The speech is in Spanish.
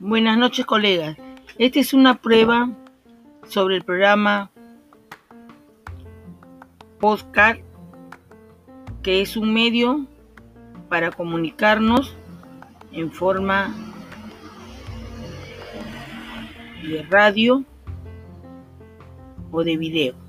Buenas noches, colegas. Esta es una prueba sobre el programa Postcard, que es un medio para comunicarnos en forma de radio o de video.